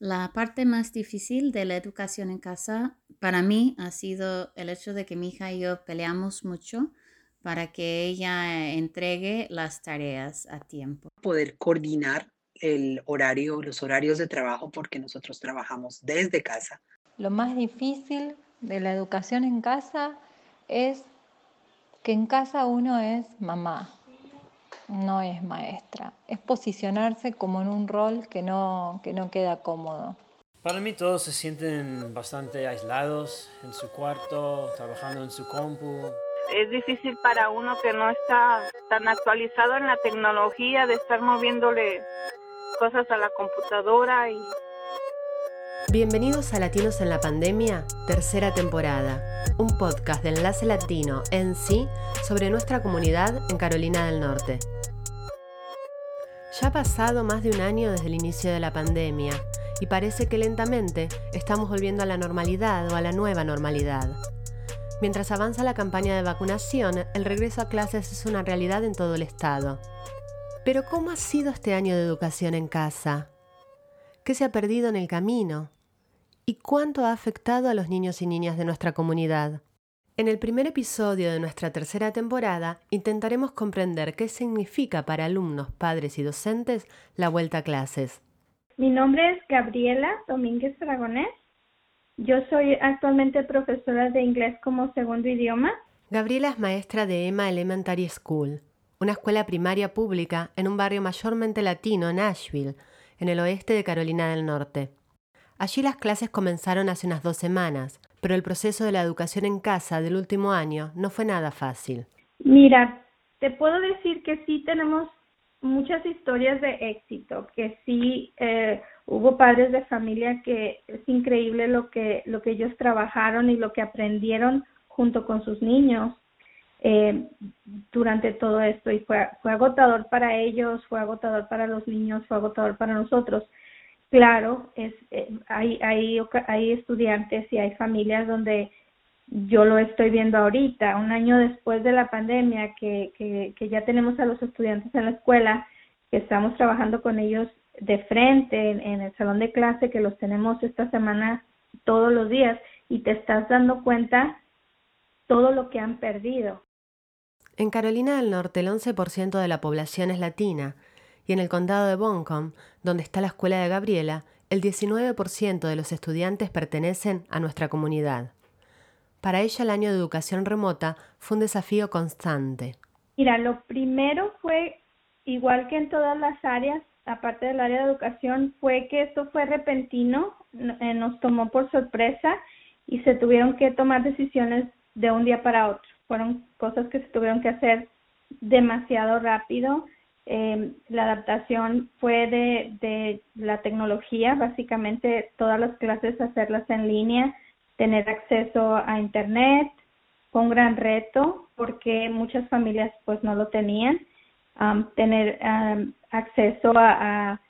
La parte más difícil de la educación en casa para mí ha sido el hecho de que mi hija y yo peleamos mucho para que ella entregue las tareas a tiempo. Poder coordinar el horario, los horarios de trabajo, porque nosotros trabajamos desde casa. Lo más difícil de la educación en casa es que en casa uno es mamá, no es maestra. Es posicionarse como en un rol que no, que no queda cómodo. Para mí todos se sienten bastante aislados en su cuarto, trabajando en su compu. Es difícil para uno que no está tan actualizado en la tecnología de estar moviéndole cosas a la computadora y Bienvenidos a Latinos en la Pandemia, tercera temporada, un podcast de Enlace Latino en sí sobre nuestra comunidad en Carolina del Norte. Ya ha pasado más de un año desde el inicio de la pandemia y parece que lentamente estamos volviendo a la normalidad o a la nueva normalidad. Mientras avanza la campaña de vacunación, el regreso a clases es una realidad en todo el estado. Pero ¿cómo ha sido este año de educación en casa? ¿Qué se ha perdido en el camino? ¿Y cuánto ha afectado a los niños y niñas de nuestra comunidad? En el primer episodio de nuestra tercera temporada intentaremos comprender qué significa para alumnos, padres y docentes la vuelta a clases. Mi nombre es Gabriela Domínguez Aragonés. Yo soy actualmente profesora de inglés como segundo idioma. Gabriela es maestra de Emma Elementary School, una escuela primaria pública en un barrio mayormente latino, Nashville, en el oeste de Carolina del Norte. Allí las clases comenzaron hace unas dos semanas, pero el proceso de la educación en casa del último año no fue nada fácil. Mira, te puedo decir que sí tenemos muchas historias de éxito, que sí eh, hubo padres de familia que es increíble lo que, lo que ellos trabajaron y lo que aprendieron junto con sus niños eh, durante todo esto y fue, fue agotador para ellos, fue agotador para los niños, fue agotador para nosotros. Claro, es, eh, hay, hay, hay estudiantes y hay familias donde yo lo estoy viendo ahorita, un año después de la pandemia, que, que, ya tenemos a los estudiantes en la escuela, que estamos trabajando con ellos de frente en, en el salón de clase, que los tenemos esta semana todos los días, y te estás dando cuenta todo lo que han perdido. En Carolina del Norte el 11% de la población es latina y en el condado de Buncombe, donde está la escuela de Gabriela, el 19% de los estudiantes pertenecen a nuestra comunidad. Para ella el año de educación remota fue un desafío constante. Mira, lo primero fue, igual que en todas las áreas, aparte del área de educación, fue que esto fue repentino, eh, nos tomó por sorpresa y se tuvieron que tomar decisiones de un día para otro. Fueron cosas que se tuvieron que hacer demasiado rápido eh, la adaptación fue de, de la tecnología, básicamente todas las clases hacerlas en línea, tener acceso a Internet, fue un gran reto porque muchas familias pues no lo tenían, tener acceso a,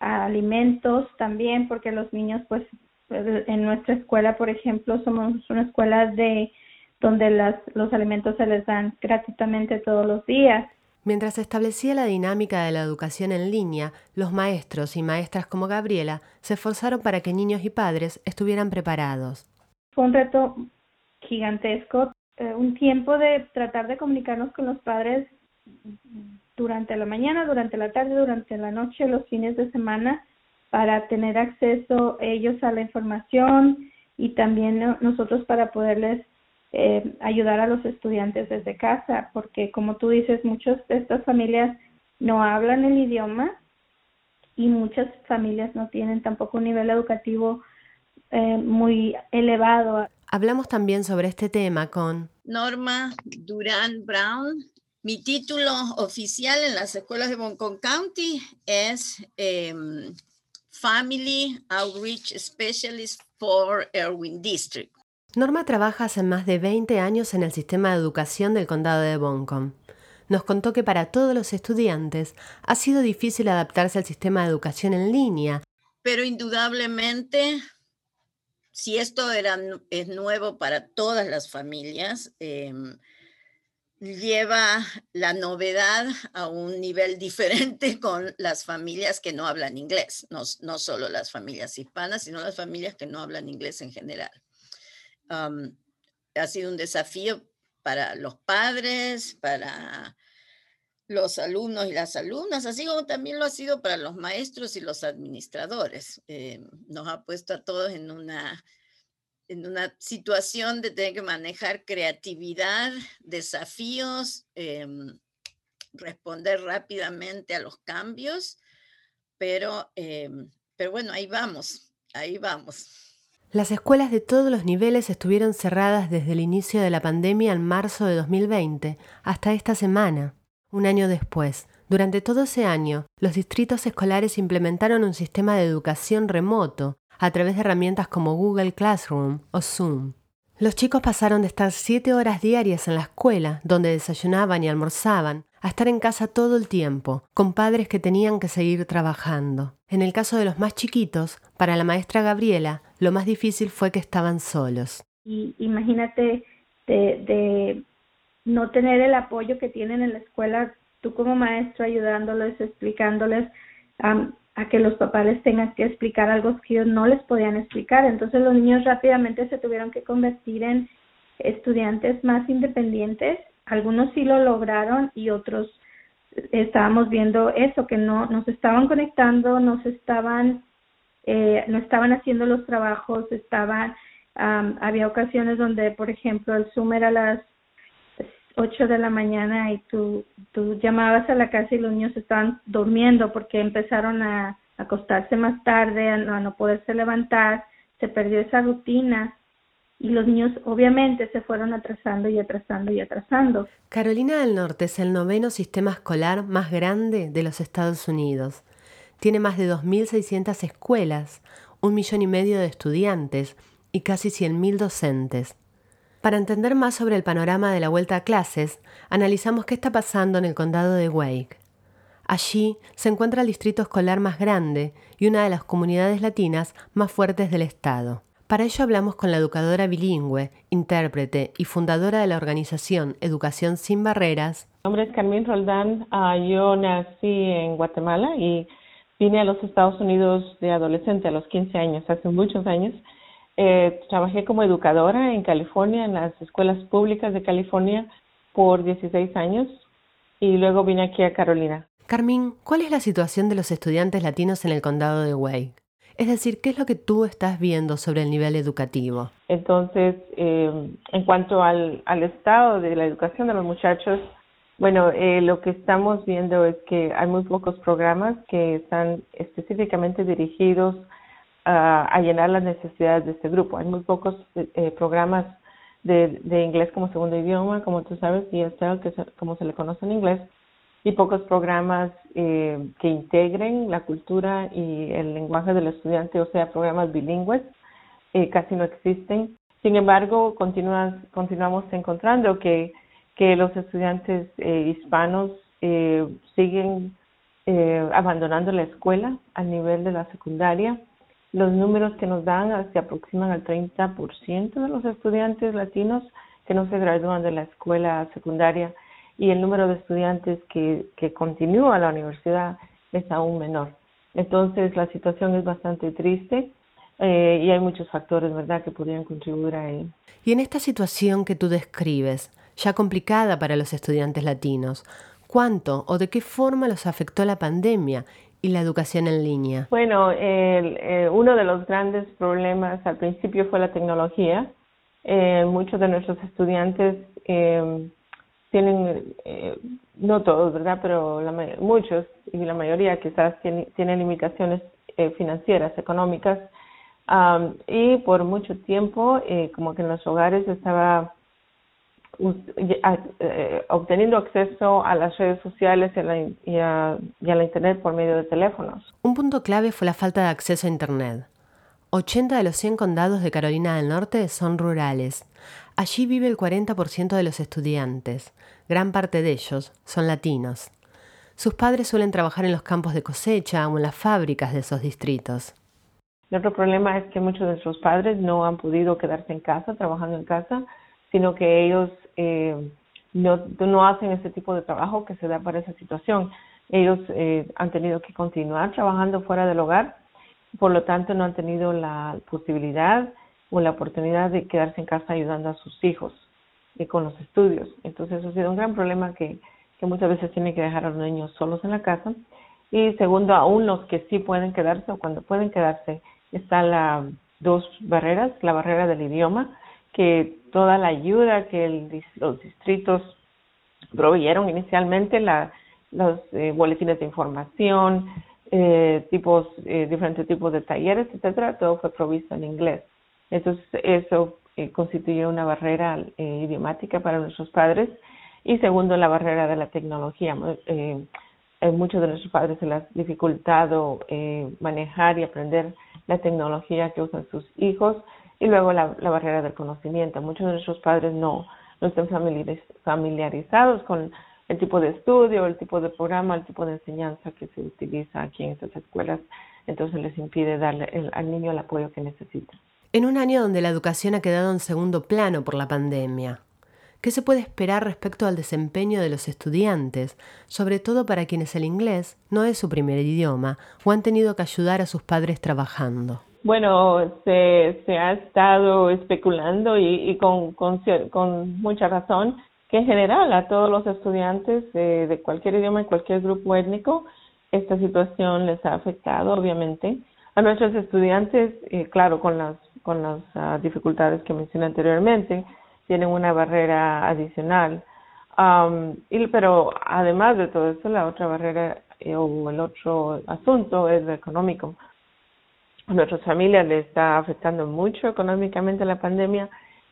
a, alimentos también porque los niños pues en nuestra escuela por ejemplo somos una escuela de donde las, los alimentos se les dan gratuitamente todos los días Mientras se establecía la dinámica de la educación en línea, los maestros y maestras como Gabriela se esforzaron para que niños y padres estuvieran preparados. Fue un reto gigantesco, eh, un tiempo de tratar de comunicarnos con los padres durante la mañana, durante la tarde, durante la noche, los fines de semana, para tener acceso ellos a la información y también nosotros para poderles eh, ayudar a los estudiantes desde casa, porque como tú dices, muchas de estas familias no hablan el idioma y muchas familias no tienen tampoco un nivel educativo eh, muy elevado. Hablamos también sobre este tema con Norma Durán Brown. Mi título oficial en las escuelas de Boncon County es em, Family Outreach Specialist for Erwin District. Norma trabaja hace más de 20 años en el sistema de educación del condado de Boncom. Nos contó que para todos los estudiantes ha sido difícil adaptarse al sistema de educación en línea. Pero indudablemente, si esto es nuevo para todas las familias, em, lleva la novedad a un nivel diferente con las familias que no hablan inglés, no solo las familias hispanas, sino las familias que no hablan inglés en general. Ha sido un desafío para los padres, para los alumnos y las alumnas, así como también lo ha sido para los maestros y los administradores. Eh, nos ha puesto a todos en una en una situación de tener que manejar creatividad, desafíos, em, responder rápidamente a los cambios, pero, em, pero bueno, ahí vamos, ahí vamos. Las escuelas de todos los niveles estuvieron cerradas desde el inicio de la pandemia en marzo de 2020 hasta esta semana, un año después. Durante todo ese año, los distritos escolares implementaron un sistema de educación remoto a través de herramientas como Google Classroom o Zoom. Los chicos pasaron de estar siete horas diarias en la escuela, donde desayunaban y almorzaban, a estar en casa todo el tiempo, con padres que tenían que seguir trabajando. En el caso de los más chiquitos, para la maestra Gabriela, lo más difícil fue que estaban solos. Y imagínate de, no tener el apoyo que tienen en la escuela, tú como maestro ayudándoles, explicándoles, a que los papás les tengan que explicar algo que ellos no les podían explicar. Entonces los niños rápidamente se tuvieron que convertir en estudiantes más independientes. Algunos sí lo lograron y otros estábamos viendo eso, que no nos estaban conectando, nos estaban, eh, no estaban haciendo los trabajos, estaban, había ocasiones donde, por ejemplo, el Zoom era a las 8 de la mañana y tú, tú llamabas a la casa y los niños estaban durmiendo porque empezaron a acostarse más tarde, a no, a no poderse levantar, se perdió esa rutina y los niños obviamente se fueron atrasando y atrasando y atrasando. Carolina del Norte es el noveno sistema escolar más grande de los Estados Unidos. Tiene más de 2.600 escuelas, un millón y medio de estudiantes y casi 100.000 docentes. Para entender más sobre el panorama de la vuelta a clases, analizamos qué está pasando en el condado de Wake. Allí se encuentra el distrito escolar más grande y una de las comunidades latinas más fuertes del estado. Para ello hablamos con la educadora bilingüe, intérprete y fundadora de la organización Educación sin Barreras. Mi nombre es Carmen Roldán. Ah, yo nací en Guatemala y vine a los Estados Unidos de adolescente a los 15 años, hace muchos años. Eh, trabajé como educadora en California, en las escuelas públicas de California por 16 años y luego vine aquí a Carolina. Carmín, ¿cuál es la situación de los estudiantes latinos en el condado de Wake? Es decir, ¿qué es lo que tú estás viendo sobre el nivel educativo? Entonces, eh, en cuanto al, al, estado de la educación de los muchachos, bueno, eh, lo que estamos viendo es que hay muy pocos programas que están específicamente dirigidos a llenar las necesidades de este grupo. Hay muy pocos eh, eh, programas de, de, inglés como segundo idioma, como tú sabes, y que como se le conoce en inglés, y pocos programas eh, que integren la cultura y el lenguaje del estudiante, o sea, programas bilingües, casi no existen. Sin embargo, continuas, continuamos encontrando que, que los estudiantes hispanos siguen abandonando la escuela al nivel de la secundaria los números que nos dan se aproximan al 30% de los estudiantes latinos que no se gradúan de la escuela secundaria y el número de estudiantes que, que continúa la universidad es aún menor. Entonces la situación es bastante triste eh, y hay muchos factores, ¿verdad?, que podrían contribuir a ello. Y en esta situación que tú describes, ya complicada para los estudiantes latinos, ¿cuánto o de qué forma los afectó la pandemia y la educación en línea? Bueno, eh, uno de los grandes problemas al principio fue la tecnología. Eh, muchos de nuestros estudiantes eh, tienen, no todos, ¿verdad? Pero muchos y la mayoría quizás tienen limitaciones financieras, económicas. y por mucho tiempo, como que en los hogares estaba eh, obteniendo acceso a las redes sociales y a, la, y, a, la Internet por medio de teléfonos. Un punto clave fue la falta de acceso a Internet. 80 de los 100 condados de Carolina del Norte son rurales. Allí vive el 40% de los estudiantes. Gran parte de ellos son latinos. Sus padres suelen trabajar en los campos de cosecha o en las fábricas de esos distritos. El otro problema es que muchos de nuestros padres no han podido quedarse en casa, trabajando en casa, sino que ellos eh, no, no hacen ese tipo de trabajo que se da para esa situación. Ellos eh, han tenido que continuar trabajando fuera del hogar, por lo tanto no han tenido la posibilidad o la oportunidad de quedarse en casa ayudando a sus hijos y con los estudios. Entonces eso ha sido un gran problema que, que muchas veces tienen que dejar a los niños solos en la casa. Y segundo, aún los que sí pueden quedarse o cuando pueden quedarse, están las dos barreras, la barrera del idioma, que toda la ayuda que los distritos proveyeron inicialmente, la, los eh, boletines de información, eh, tipos, eh, diferentes tipos de talleres, etcétera, todo fue provisto en inglés. Entonces, eso eh, constituye una barrera idiomática para nuestros padres. Y segundo, la barrera de la tecnología. Muchos de nuestros padres se les ha dificultado manejar y aprender la tecnología que usan sus hijos. Y luego la, la barrera del conocimiento. Muchos de nuestros padres no, no están familiarizados con el tipo de estudio, el tipo de programa, el tipo de enseñanza que se utiliza aquí en estas escuelas. Entonces les impide darle el, al niño el apoyo que necesita. En un año donde la educación ha quedado en segundo plano por la pandemia, ¿qué se puede esperar respecto al desempeño de los estudiantes, sobre todo para quienes el inglés no es su primer idioma o han tenido que ayudar a sus padres trabajando? Bueno, se, se ha estado especulando y, y con, con, con, mucha razón que en general a todos los estudiantes de, cualquier idioma y cualquier grupo étnico esta situación les ha afectado, obviamente. A nuestros estudiantes, eh, claro, con las con las uh, dificultades que mencioné anteriormente, tienen una barrera adicional. Um, y, pero además de todo eso, la otra barrera eh, o el otro asunto es económico. A nuestras familias les está afectando mucho económicamente la pandemia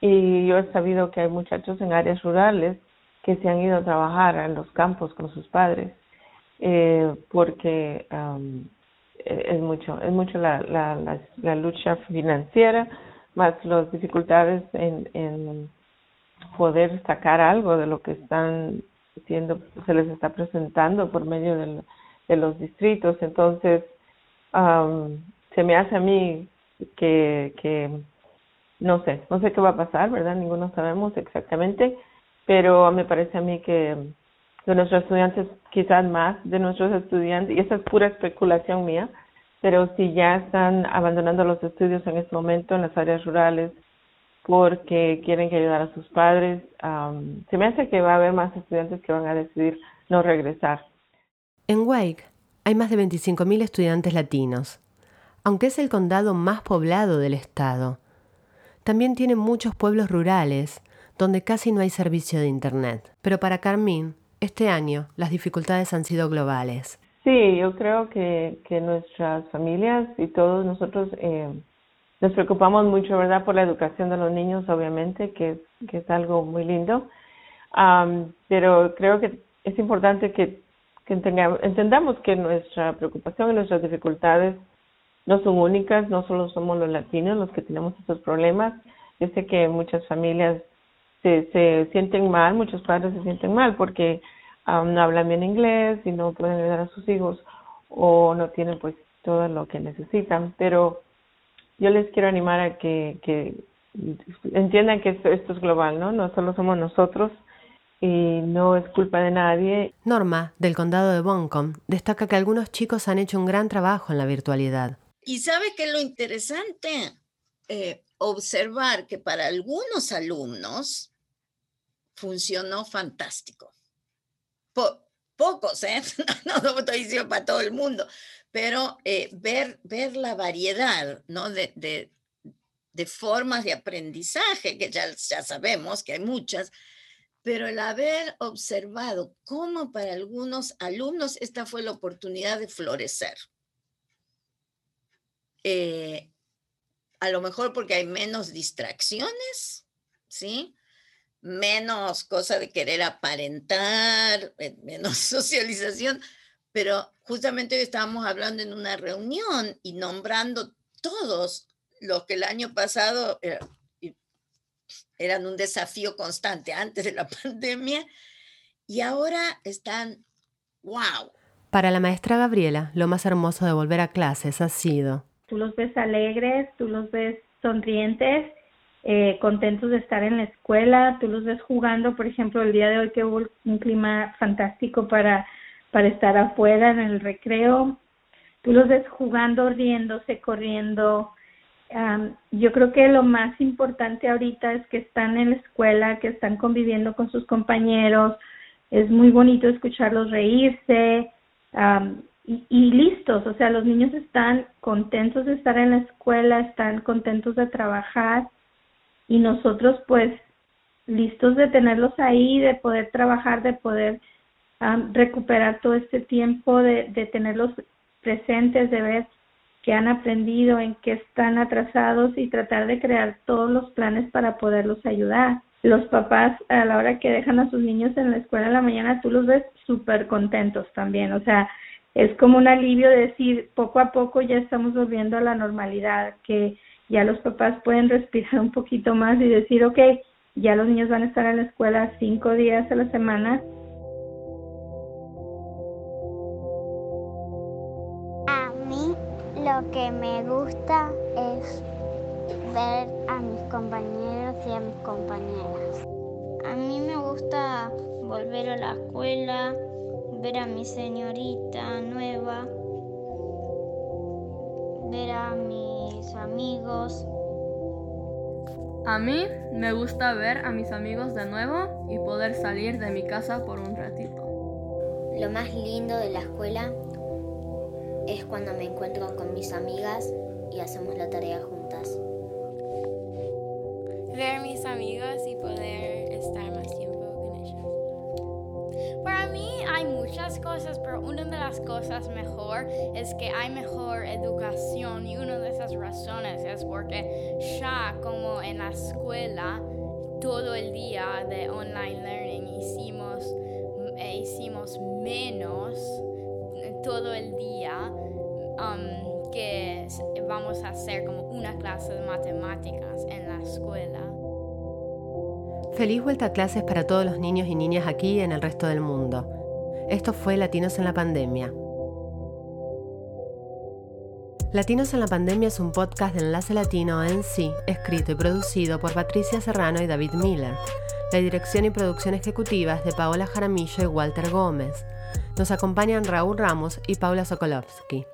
y yo he sabido que hay muchachos en áreas rurales que se han ido a trabajar en los campos con sus padres eh, porque um, es mucho, es mucho la, la, la, la, lucha financiera, más las dificultades en, en poder sacar algo de lo que están siendo, se les está presentando por medio de, los distritos. Entonces, um, se me hace a mí que, no sé, no sé qué va a pasar, ¿verdad? Ninguno sabemos exactamente, pero me parece a mí que de nuestros estudiantes, quizás más de nuestros estudiantes, y esa es pura especulación mía, pero si ya están abandonando los estudios en este momento en las áreas rurales porque quieren que ayudar a sus padres, um, se me hace que va a haber más estudiantes que van a decidir no regresar. En Wake hay más de 25.000 estudiantes latinos, aunque es el condado más poblado del estado. También tiene muchos pueblos rurales donde casi no hay servicio de Internet. Pero para Carmín, este año las dificultades han sido globales. Sí, yo creo que, que nuestras familias y todos nosotros eh, nos preocupamos mucho, ¿verdad?, por la educación de los niños, obviamente, que es, que es algo muy lindo. Um, pero creo que es importante que, que entendamos que nuestra preocupación y nuestras dificultades no son únicas, no solo somos los latinos los que tenemos estos problemas. Yo sé que muchas familias se, se sienten mal, muchos padres se sienten mal porque um, no hablan bien inglés y no pueden ayudar a sus hijos o no tienen pues todo lo que necesitan. Pero yo les quiero animar a que, que entiendan que esto, esto es global, ¿no? No solo somos nosotros y no es culpa de nadie. Norma, del condado de Buncombe, destaca que algunos chicos han hecho un gran trabajo en la virtualidad. Y sabe que lo interesante, eh, observar que para algunos alumnos funcionó fantástico. Po pocos, ¿eh? No, no, estoy diciendo para todo el mundo, pero eh, ver, ver la variedad, ¿no? De, de, de, formas de aprendizaje, que ya, ya sabemos que hay muchas, pero el haber observado cómo para algunos alumnos esta fue la oportunidad de florecer. Eh, a lo mejor porque hay menos distracciones, ¿sí? menos cosa de querer aparentar, eh, menos socialización, pero justamente hoy estábamos hablando en una reunión y nombrando todos los que el año pasado eran un desafío constante antes de la pandemia y ahora están, wow. Para la maestra Gabriela, lo más hermoso de volver a clases ha sido. Tú los ves alegres, tú los ves sonrientes eh, contentos de estar en la escuela, tú los ves jugando, por ejemplo, el día de hoy que hubo un clima fantástico para, para estar afuera en el recreo, tú los ves jugando, riéndose, corriendo. yo creo que lo más importante ahorita es que están en la escuela, que están conviviendo con sus compañeros, es muy bonito escucharlos reírse y, y listos, o sea, los niños están contentos de estar en la escuela, están contentos de trabajar y nosotros pues listos de tenerlos ahí, de poder trabajar, de poder recuperar todo este tiempo, de, de tenerlos presentes, de ver qué han aprendido, en qué están atrasados y tratar de crear todos los planes para poderlos ayudar. Los papás a la hora que dejan a sus niños en la escuela en la mañana, tú los ves súper contentos también, o sea, es como un alivio de decir, poco a poco ya estamos volviendo a la normalidad, que ya los papás pueden respirar un poquito más y decir, ok, ya los niños van a estar en la escuela cinco días a la semana. A mí lo que me gusta es ver a mis compañeros y a mis compañeras. A mí me gusta volver a la escuela, ver a mi señorita nueva, ver a mis amigos. A mí me gusta ver a mis amigos de nuevo y poder salir de mi casa por un ratito. Lo más lindo de la escuela es cuando me encuentro con mis amigas y hacemos la tarea juntas. Ver a mis amigos y poder estar más tiempo muchas cosas, pero una de las cosas mejor es que hay mejor educación y una de esas razones es porque ya como en la escuela todo el día de online learning hicimos, eh, hicimos menos todo el día um, que vamos a hacer como una clase de matemáticas en la escuela. Feliz vuelta a clases para todos los niños y niñas aquí y en el resto del mundo. Esto fue Latinos en la Pandemia. Latinos en la Pandemia es un podcast de Enlace Latino en sí, escrito y producido por Patricia Serrano y David Miller. La dirección y producción ejecutiva es de Paola Jaramillo y Walter Gómez. Nos acompañan Raúl Ramos y Paula Sokolovsky.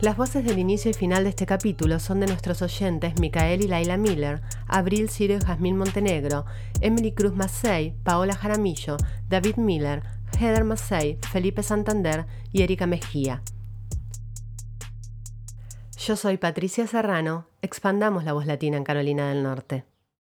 Las voces del inicio y final de este capítulo son de nuestros oyentes Micael y Laila Miller, Abril Ciro y Jazmín Montenegro, Emily Cruz Massey, Paola Jaramillo, David Miller, Heather Massey, Felipe Santander y Erika Mejía. Yo soy Patricia Serrano, expandamos la voz latina en Carolina del Norte.